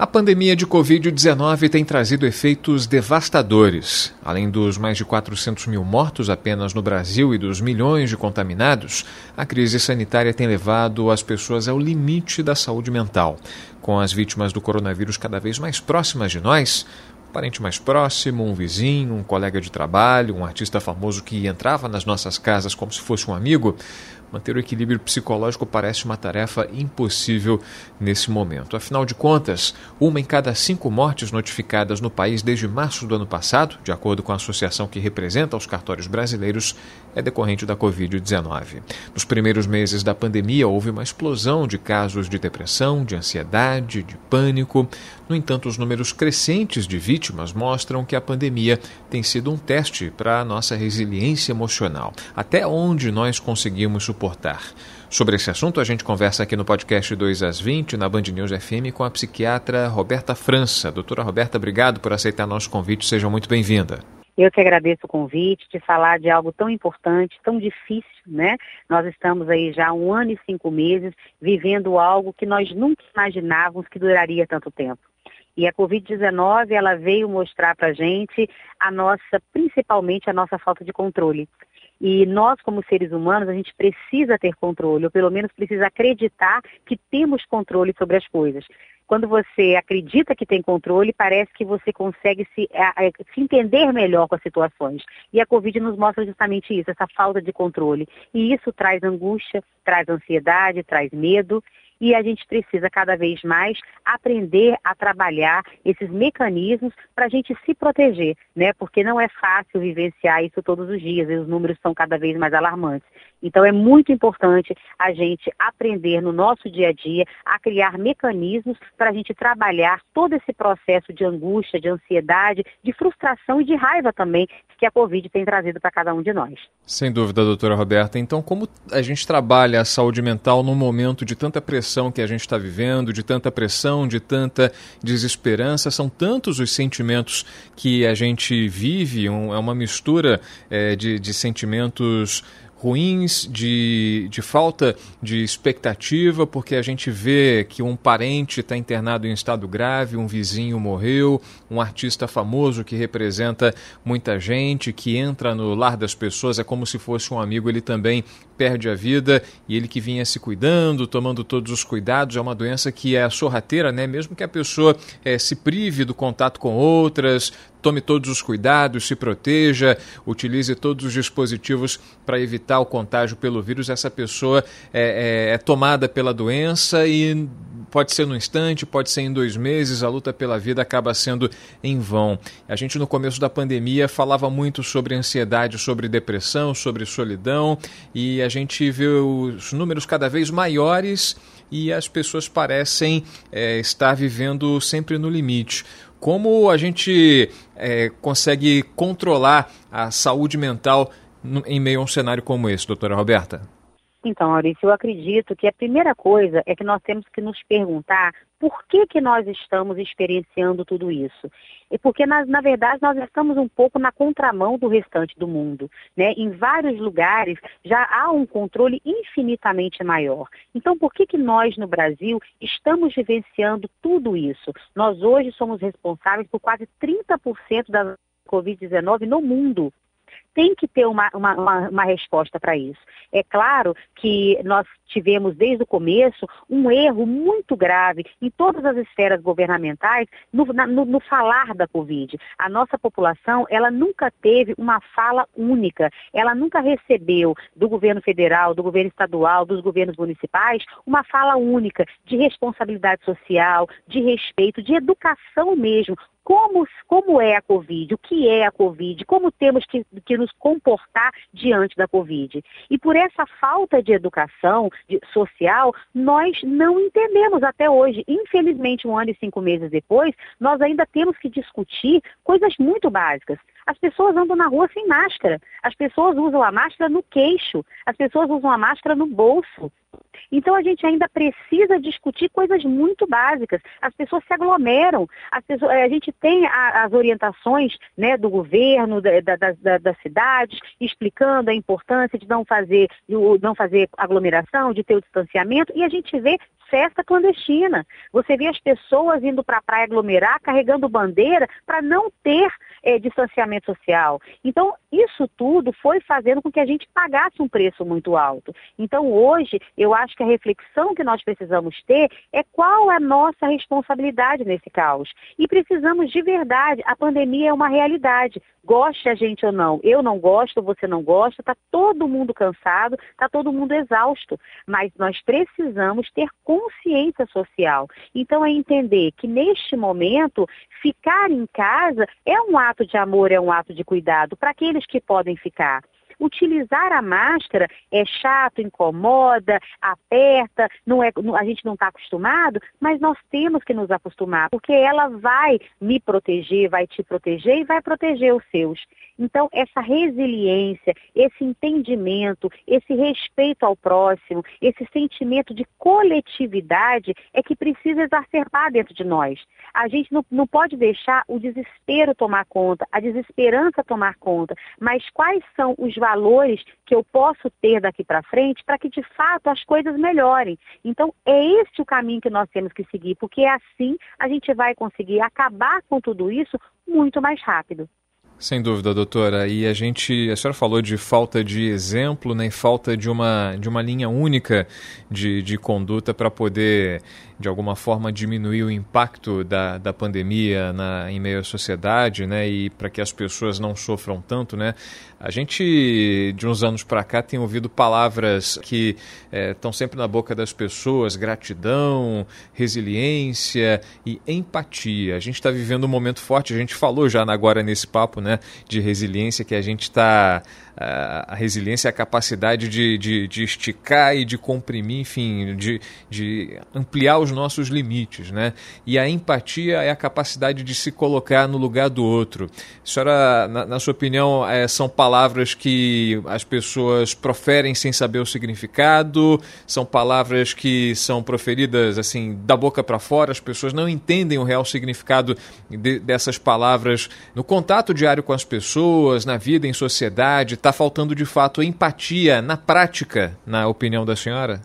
A pandemia de Covid-19 tem trazido efeitos devastadores. Além dos mais de 400 mil mortos apenas no Brasil e dos milhões de contaminados, a crise sanitária tem levado as pessoas ao limite da saúde mental. Com as vítimas do coronavírus cada vez mais próximas de nós, um parente mais próximo, um vizinho, um colega de trabalho, um artista famoso que entrava nas nossas casas como se fosse um amigo, Manter o equilíbrio psicológico parece uma tarefa impossível nesse momento. Afinal de contas, uma em cada cinco mortes notificadas no país desde março do ano passado, de acordo com a associação que representa os cartórios brasileiros, é decorrente da Covid-19. Nos primeiros meses da pandemia, houve uma explosão de casos de depressão, de ansiedade, de pânico. No entanto, os números crescentes de vítimas mostram que a pandemia tem sido um teste para a nossa resiliência emocional. Até onde nós conseguimos suportar. Sobre esse assunto, a gente conversa aqui no podcast 2 às 20, na Band News FM, com a psiquiatra Roberta França. Doutora Roberta, obrigado por aceitar nosso convite. Seja muito bem-vinda. Eu que agradeço o convite de falar de algo tão importante, tão difícil, né? Nós estamos aí já há um ano e cinco meses vivendo algo que nós nunca imaginávamos que duraria tanto tempo. E a Covid-19, ela veio mostrar para a gente a nossa, principalmente a nossa falta de controle. E nós, como seres humanos, a gente precisa ter controle, ou pelo menos precisa acreditar que temos controle sobre as coisas. Quando você acredita que tem controle, parece que você consegue se, se entender melhor com as situações. E a Covid nos mostra justamente isso, essa falta de controle. E isso traz angústia, traz ansiedade, traz medo e a gente precisa cada vez mais aprender a trabalhar esses mecanismos para a gente se proteger, né? Porque não é fácil vivenciar isso todos os dias e os números são cada vez mais alarmantes. Então é muito importante a gente aprender no nosso dia a dia a criar mecanismos para a gente trabalhar todo esse processo de angústia, de ansiedade, de frustração e de raiva também que a Covid tem trazido para cada um de nós. Sem dúvida, doutora Roberta. Então, como a gente trabalha a saúde mental num momento de tanta pressão que a gente está vivendo, de tanta pressão, de tanta desesperança, são tantos os sentimentos que a gente vive, um, é uma mistura é, de, de sentimentos ruins, de, de falta de expectativa, porque a gente vê que um parente está internado em estado grave, um vizinho morreu, um artista famoso que representa muita gente, que entra no lar das pessoas, é como se fosse um amigo, ele também perde a vida e ele que vinha se cuidando, tomando todos os cuidados, é uma doença que é sorrateira, né? Mesmo que a pessoa é, se prive do contato com outras, tome todos os cuidados, se proteja, utilize todos os dispositivos para evitar o contágio pelo vírus, essa pessoa é, é, é tomada pela doença e pode ser no instante, pode ser em dois meses, a luta pela vida acaba sendo em vão. A gente, no começo da pandemia, falava muito sobre ansiedade, sobre depressão, sobre solidão, e a gente vê os números cada vez maiores e as pessoas parecem é, estar vivendo sempre no limite. Como a gente é, consegue controlar a saúde mental em meio a um cenário como esse, doutora Roberta? Então, Maurício, eu acredito que a primeira coisa é que nós temos que nos perguntar por que, que nós estamos experienciando tudo isso. E porque, na, na verdade, nós estamos um pouco na contramão do restante do mundo. Né? Em vários lugares já há um controle infinitamente maior. Então, por que, que nós, no Brasil, estamos vivenciando tudo isso? Nós hoje somos responsáveis por quase 30% da Covid-19 no mundo tem que ter uma, uma, uma, uma resposta para isso. É claro que nós tivemos desde o começo um erro muito grave em todas as esferas governamentais no, na, no, no, falar da Covid. A nossa população, ela nunca teve uma fala única, ela nunca recebeu do governo federal, do governo estadual, dos governos municipais, uma fala única de responsabilidade social, de respeito, de educação mesmo, como, como é a Covid, o que é a Covid, como temos que, que nos comportar diante da Covid. E por essa falta de educação de, social, nós não entendemos até hoje. Infelizmente, um ano e cinco meses depois, nós ainda temos que discutir coisas muito básicas. As pessoas andam na rua sem máscara, as pessoas usam a máscara no queixo, as pessoas usam a máscara no bolso. Então a gente ainda precisa discutir coisas muito básicas. As pessoas se aglomeram, pessoas, eh, a gente tem a, as orientações né, do governo, da, da, da, das cidades, explicando a importância de não fazer, de não fazer aglomeração, de ter o distanciamento, e a gente vê festa clandestina. Você vê as pessoas indo para a praia aglomerar, carregando bandeira, para não ter é, distanciamento social. Então, isso tudo foi fazendo com que a gente pagasse um preço muito alto. Então, hoje, eu acho que a reflexão que nós precisamos ter é qual é a nossa responsabilidade nesse caos. E precisamos de verdade, a pandemia é uma realidade. Goste a gente ou não. Eu não gosto, você não gosta, está todo mundo cansado, está todo mundo exausto. Mas nós precisamos ter consciência social. Então, é entender que neste momento, ficar em casa é um ato de amor, é um ato de cuidado para aqueles que podem ficar. Utilizar a máscara é chato, incomoda, aperta, não é, a gente não está acostumado, mas nós temos que nos acostumar, porque ela vai me proteger, vai te proteger e vai proteger os seus. Então, essa resiliência, esse entendimento, esse respeito ao próximo, esse sentimento de coletividade é que precisa exacerbar dentro de nós. A gente não, não pode deixar o desespero tomar conta, a desesperança tomar conta, mas quais são os valores que eu posso ter daqui para frente para que de fato as coisas melhorem? Então, é esse o caminho que nós temos que seguir, porque assim a gente vai conseguir acabar com tudo isso muito mais rápido. Sem dúvida, doutora. E a gente, a senhora falou de falta de exemplo, né, e falta de uma, de uma linha única de, de conduta para poder, de alguma forma, diminuir o impacto da, da pandemia na, em meio à sociedade, né, e para que as pessoas não sofram tanto, né. A gente, de uns anos para cá, tem ouvido palavras que estão é, sempre na boca das pessoas: gratidão, resiliência e empatia. A gente está vivendo um momento forte, a gente falou já agora nesse papo, né, de resiliência que a gente está a resiliência é a capacidade de, de, de, esticar e de comprimir, enfim, de, de ampliar os nossos limites, né? E a empatia é a capacidade de se colocar no lugar do outro. Senhora, na, na sua opinião, é, são palavras que as pessoas proferem sem saber o significado? São palavras que são proferidas assim da boca para fora? As pessoas não entendem o real significado de, dessas palavras no contato diário com as pessoas, na vida em sociedade, está faltando de fato empatia na prática, na opinião da senhora?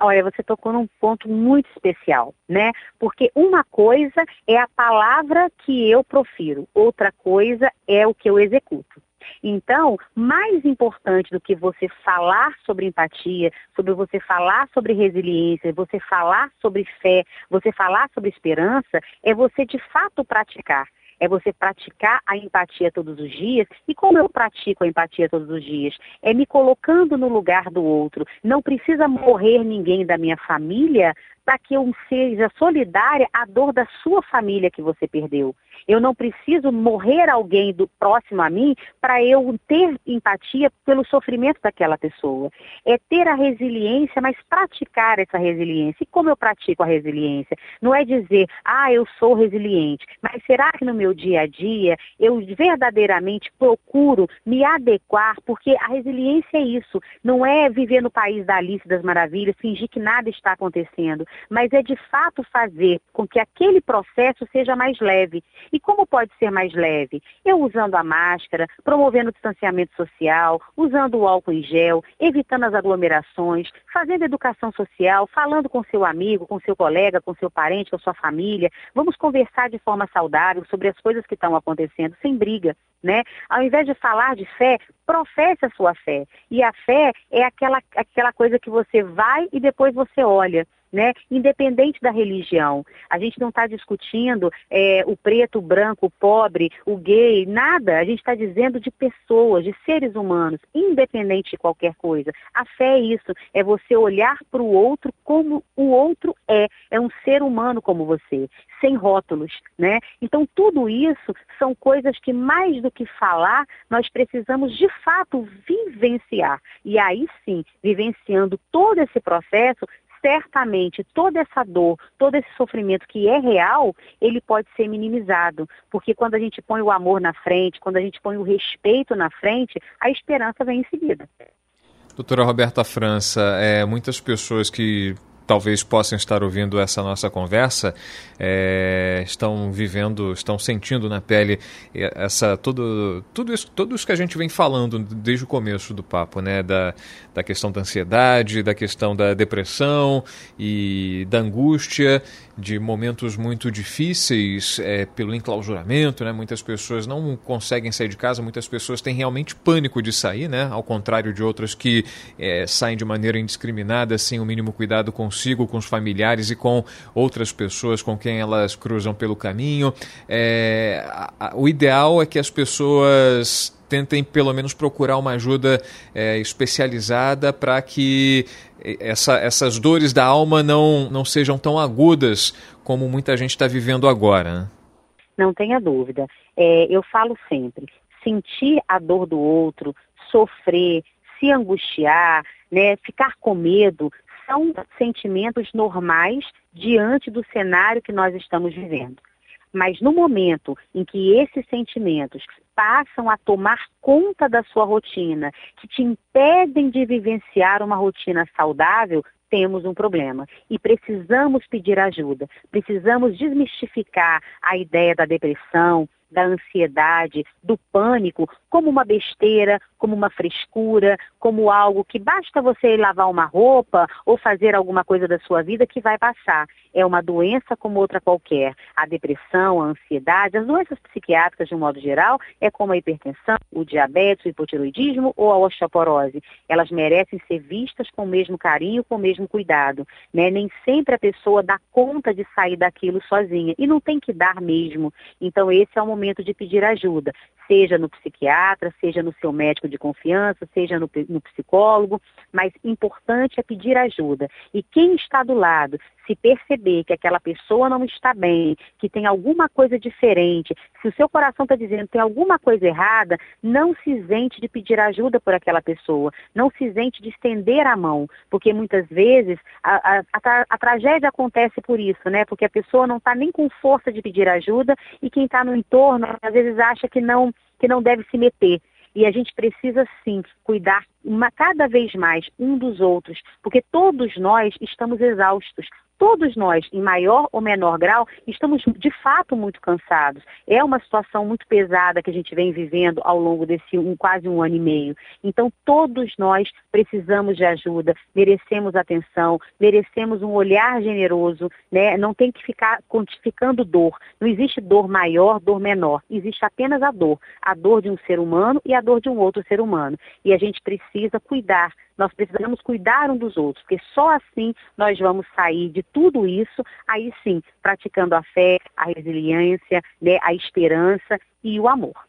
Olha, você tocou num ponto muito especial, né? Porque uma coisa é a palavra que eu profiro, outra coisa é o que eu executo. Então, mais importante do que você falar sobre empatia, sobre você falar sobre resiliência, você falar sobre fé, você falar sobre esperança, é você de fato praticar é você praticar a empatia todos os dias. E como eu pratico a empatia todos os dias? É me colocando no lugar do outro. Não precisa morrer ninguém da minha família para que eu seja solidária à dor da sua família que você perdeu. Eu não preciso morrer alguém do próximo a mim para eu ter empatia pelo sofrimento daquela pessoa. É ter a resiliência, mas praticar essa resiliência. E como eu pratico a resiliência? Não é dizer, ah, eu sou resiliente, mas será que no meu dia a dia eu verdadeiramente procuro me adequar? Porque a resiliência é isso. Não é viver no país da Alice das Maravilhas, fingir que nada está acontecendo, mas é de fato fazer com que aquele processo seja mais leve. E como pode ser mais leve? Eu usando a máscara, promovendo o distanciamento social, usando o álcool em gel, evitando as aglomerações, fazendo educação social, falando com seu amigo, com seu colega, com seu parente, com sua família. Vamos conversar de forma saudável sobre as coisas que estão acontecendo, sem briga. Né? Ao invés de falar de fé, professe a sua fé. E a fé é aquela, aquela coisa que você vai e depois você olha né? Independente da religião. A gente não está discutindo é, o preto, o branco, o pobre, o gay, nada. A gente está dizendo de pessoas, de seres humanos, independente de qualquer coisa. A fé é isso, é você olhar para o outro como o outro é. É um ser humano como você, sem rótulos, né? Então tudo isso são coisas que mais do que falar, nós precisamos de fato vivenciar. E aí sim, vivenciando todo esse processo, certamente toda essa dor, todo esse sofrimento que é real, ele pode ser minimizado. Porque quando a gente põe o amor na frente, quando a gente põe o respeito na frente, a esperança vem em seguida. Doutora Roberta França, é, muitas pessoas que talvez possam estar ouvindo essa nossa conversa é, estão vivendo, estão sentindo na pele essa tudo, tudo isso, tudo isso que a gente vem falando desde o começo do papo, né, da, da questão da ansiedade, da questão da depressão e da angústia, de momentos muito difíceis é, pelo enclausuramento, né? Muitas pessoas não conseguem sair de casa, muitas pessoas têm realmente pânico de sair, né? Ao contrário de outras que é, saem de maneira indiscriminada, sem o mínimo cuidado consigo, com os familiares e com outras pessoas com quem elas cruzam pelo caminho. É, a, a, o ideal é que as pessoas tentem pelo menos procurar uma ajuda é, especializada para que essa, essas dores da alma não, não sejam tão agudas como muita gente está vivendo agora. Né? Não tenha dúvida. É, eu falo sempre, sentir a dor do outro, sofrer, se angustiar, né, ficar com medo, são sentimentos normais diante do cenário que nós estamos vivendo. Mas no momento em que esses sentimentos passam a tomar conta da sua rotina, que te impedem de vivenciar uma rotina saudável, temos um problema e precisamos pedir ajuda. Precisamos desmistificar a ideia da depressão, da ansiedade, do pânico, como uma besteira, como uma frescura, como algo que basta você lavar uma roupa ou fazer alguma coisa da sua vida que vai passar. É uma doença como outra qualquer. A depressão, a ansiedade, as doenças psiquiátricas de um modo geral, é como a hipertensão, o diabetes, o hipotiroidismo ou a osteoporose. Elas merecem ser vistas com o mesmo carinho, com o mesmo cuidado. Né? Nem sempre a pessoa dá conta de sair daquilo sozinha e não tem que dar mesmo. Então esse é o momento de pedir ajuda, seja no psiquiatra, seja no seu médico de confiança, seja no, no psicólogo, mas importante é pedir ajuda. E quem está do lado, se perceber que aquela pessoa não está bem, que tem alguma coisa diferente, se o seu coração está dizendo que tem alguma coisa errada, não se isente de pedir ajuda por aquela pessoa, não se isente de estender a mão, porque muitas vezes a, a, a, a tragédia acontece por isso, né? Porque a pessoa não está nem com força de pedir ajuda e quem está no entorno às vezes acha que não que não deve se meter. E a gente precisa sim cuidar uma, cada vez mais um dos outros, porque todos nós estamos exaustos, todos nós, em maior ou menor grau, estamos de fato muito cansados. É uma situação muito pesada que a gente vem vivendo ao longo desse um, quase um ano e meio. Então, todos nós precisamos de ajuda, merecemos atenção, merecemos um olhar generoso, né? Não tem que ficar quantificando dor. Não existe dor maior, dor menor. Existe apenas a dor. A dor de um ser humano e a dor de um outro ser humano. E a gente precisa cuidar nós precisamos cuidar um dos outros, porque só assim nós vamos sair de tudo isso, aí sim, praticando a fé, a resiliência, né, a esperança e o amor.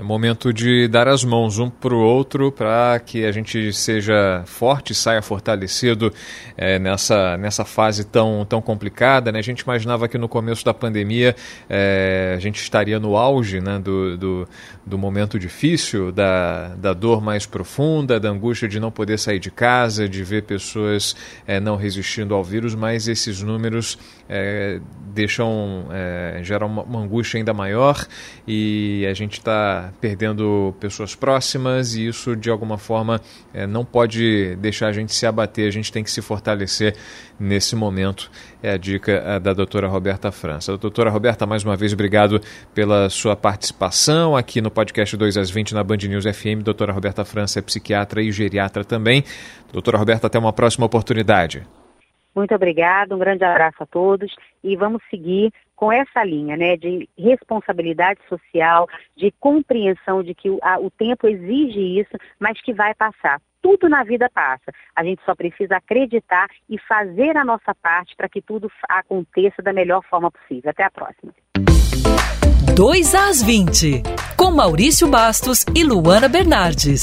É momento de dar as mãos um para o outro para que a gente seja forte, saia fortalecido é, nessa, nessa fase tão, tão complicada. Né? A gente imaginava que no começo da pandemia é, a gente estaria no auge né, do, do, do, momento difícil, da, da dor mais profunda, da angústia de não poder sair de casa, de ver pessoas é, não resistindo ao vírus, mas esses números é, deixam, é, geram uma, uma angústia ainda maior e a gente está perdendo pessoas próximas e isso de alguma forma é, não pode deixar a gente se abater, a gente tem que se fortalecer nesse momento. É a dica é, da doutora Roberta França. Doutora Roberta, mais uma vez, obrigado pela sua participação aqui no podcast 2 às 20 na Band News FM. Doutora Roberta França é psiquiatra e geriatra também. Doutora Roberta, até uma próxima oportunidade. Muito obrigada, um grande abraço a todos e vamos seguir com essa linha né, de responsabilidade social, de compreensão de que o, a, o tempo exige isso, mas que vai passar. Tudo na vida passa. A gente só precisa acreditar e fazer a nossa parte para que tudo aconteça da melhor forma possível. Até a próxima. 2 às 20, com Maurício Bastos e Luana Bernardes.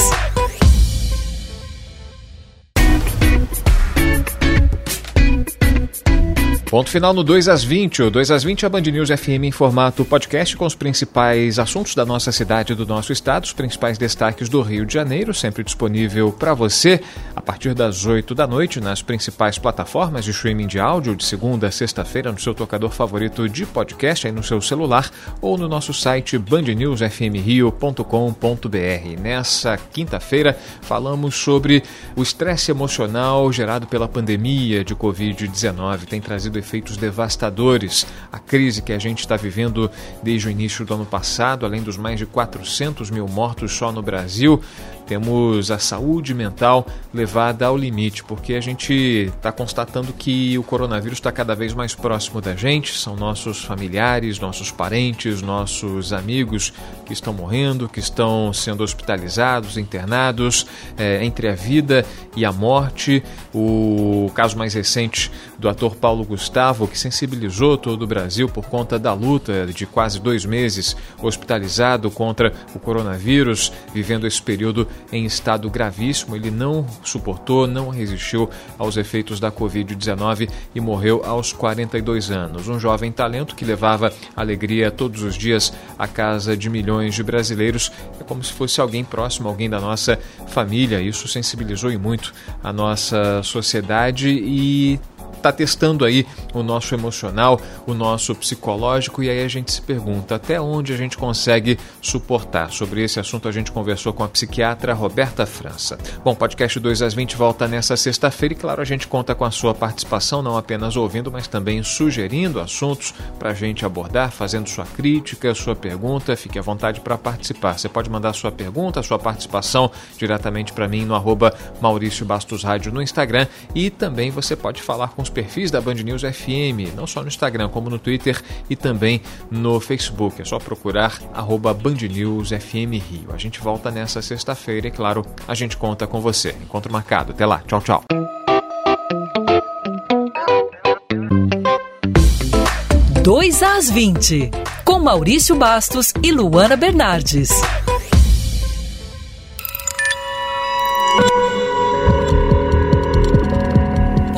Ponto final no 2 às 20. O 2 às 20 é a Band News FM em formato podcast com os principais assuntos da nossa cidade e do nosso estado, os principais destaques do Rio de Janeiro, sempre disponível para você a partir das 8 da noite nas principais plataformas de streaming de áudio, de segunda a sexta-feira, no seu tocador favorito de podcast, aí no seu celular, ou no nosso site bandnewsfmrio.com.br. Nessa quinta-feira, falamos sobre o estresse emocional gerado pela pandemia de Covid-19. Tem trazido efeitos devastadores. A crise que a gente está vivendo desde o início do ano passado, além dos mais de 400 mil mortos só no Brasil, temos a saúde mental levada ao limite, porque a gente está constatando que o coronavírus está cada vez mais próximo da gente, são nossos familiares, nossos parentes, nossos amigos que estão morrendo, que estão sendo hospitalizados, internados, é, entre a vida e a morte. O caso mais recente do ator Paulo Gustavo, que sensibilizou todo o Brasil por conta da luta de quase dois meses hospitalizado contra o coronavírus, vivendo esse período em estado gravíssimo. Ele não suportou, não resistiu aos efeitos da Covid-19 e morreu aos 42 anos. Um jovem talento que levava alegria todos os dias à casa de milhões de brasileiros. É como se fosse alguém próximo, alguém da nossa família. Isso sensibilizou e muito a nossa sociedade e está testando aí o nosso emocional, o nosso psicológico, e aí a gente se pergunta até onde a gente consegue suportar. Sobre esse assunto a gente conversou com a psiquiatra Roberta França. Bom, podcast 2 às 20 volta nessa sexta-feira e, claro, a gente conta com a sua participação, não apenas ouvindo, mas também sugerindo assuntos para a gente abordar, fazendo sua crítica, sua pergunta. Fique à vontade para participar. Você pode mandar sua pergunta, sua participação diretamente para mim no arroba Maurício Bastos Rádio no Instagram e também você pode falar com os perfis da Band News FM, não só no Instagram, como no Twitter e também no Facebook. É só procurar arroba Band News FM Rio. A gente volta nessa sexta-feira e, claro, a gente conta com você. Encontro marcado. Até lá. Tchau, tchau. Dois às 20, com Maurício Bastos e Luana Bernardes.